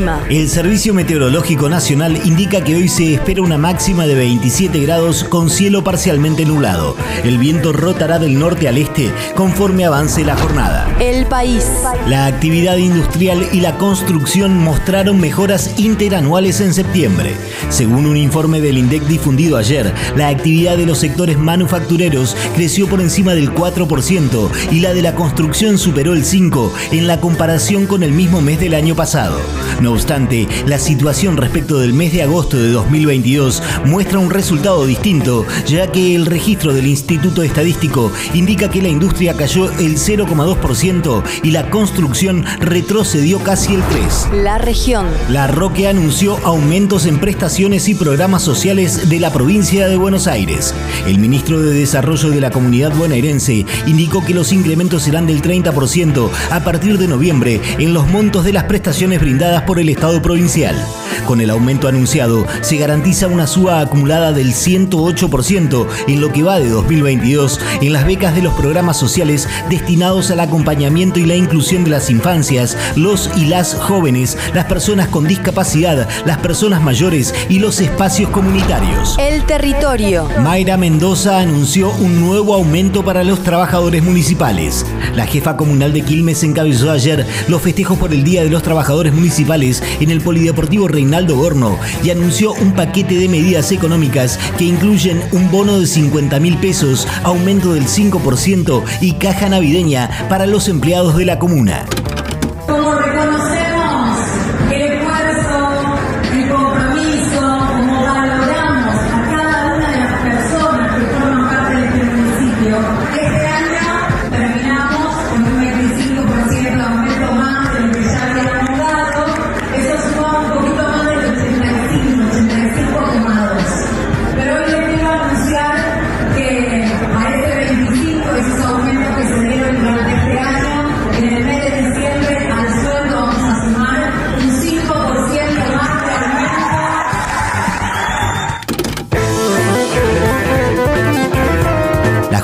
El clima. El Servicio Meteorológico Nacional indica que hoy se espera una máxima de 27 grados con cielo parcialmente nublado. El viento rotará del norte al este conforme avance la jornada. El país. La actividad industrial y la construcción mostraron mejoras interanuales en septiembre. Según un informe del INDEC difundido ayer, la actividad de los sectores manufactureros creció por encima del 4% y la de la construcción superó el 5% en la comparación con el mismo mes del año pasado. No obstante, la situación respecto del mes de agosto de 2022 muestra un resultado distinto, ya que el registro del Instituto Estadístico indica que la industria cayó el 0,2% y la construcción retrocedió casi el 3%. La región. La Roque anunció aumentos en prestaciones y programas sociales de la provincia de Buenos Aires. El ministro de Desarrollo de la Comunidad Bonaerense indicó que los incrementos serán del 30% a partir de noviembre en los montos de las prestaciones brindadas por el Estado provincial. Con el aumento anunciado, se garantiza una suba acumulada del 108% en lo que va de 2022 en las becas de los programas sociales destinados al acompañamiento y la inclusión de las infancias, los y las jóvenes, las personas con discapacidad, las personas mayores y los espacios comunitarios. El territorio. Mayra Mendoza anunció un nuevo aumento para los trabajadores municipales. La jefa comunal de Quilmes encabezó ayer los festejos por el Día de los Trabajadores Municipales en el Polideportivo Reinaldo Gorno y anunció un paquete de medidas económicas que incluyen un bono de 50 mil pesos, aumento del 5% y caja navideña para los empleados de la comuna. Como reconocemos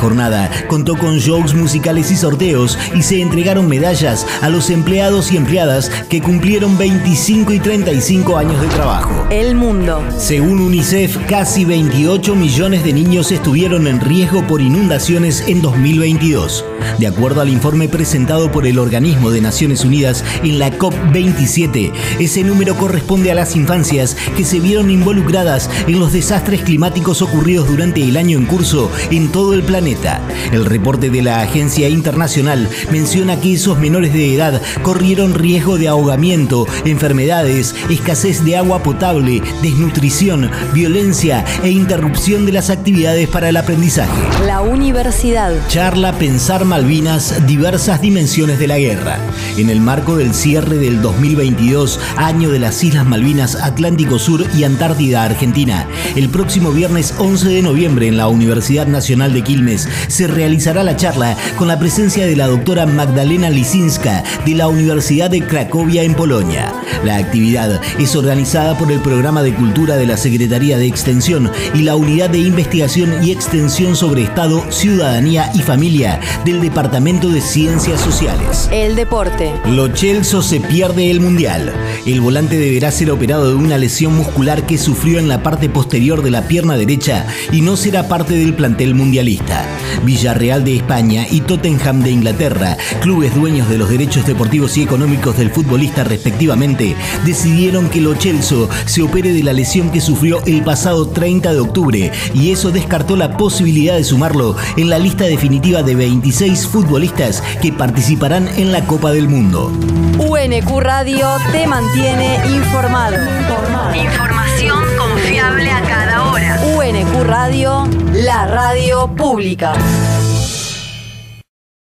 jornada contó con shows musicales y sorteos y se entregaron medallas a los empleados y empleadas que cumplieron 25 y 35 años de trabajo. El mundo. Según UNICEF, casi 28 millones de niños estuvieron en riesgo por inundaciones en 2022. De acuerdo al informe presentado por el organismo de Naciones Unidas en la COP27, ese número corresponde a las infancias que se vieron involucradas en los desastres climáticos ocurridos durante el año en curso en todo el planeta. El reporte de la Agencia Internacional menciona que esos menores de edad corrieron riesgo de ahogamiento, enfermedades, escasez de agua potable, desnutrición, violencia e interrupción de las actividades para el aprendizaje. La universidad. Charla Pensar Malvinas, diversas dimensiones de la guerra. En el marco del cierre del 2022, año de las Islas Malvinas, Atlántico Sur y Antártida Argentina, el próximo viernes 11 de noviembre en la Universidad Nacional de Quilmes se realizará la charla con la presencia de la doctora Magdalena Lisinska de la Universidad de Cracovia en Polonia. La actividad es organizada por el Programa de Cultura de la Secretaría de Extensión y la Unidad de Investigación y Extensión sobre Estado, Ciudadanía y Familia del Departamento de Ciencias Sociales. El deporte. Lo Chelsea se pierde el Mundial. El volante deberá ser operado de una lesión muscular que sufrió en la parte posterior de la pierna derecha y no será parte del plantel mundialista. Villarreal de España y Tottenham de Inglaterra, clubes dueños de los derechos deportivos y económicos del futbolista respectivamente, decidieron que Lo Chelsea se opere de la lesión que sufrió el pasado 30 de octubre y eso descartó la posibilidad de sumarlo en la lista definitiva de 26 futbolistas que participarán en la Copa del Mundo. UNQ Radio te mantiene informado. Información confiable a cada hora. UNQ Radio, la radio pública.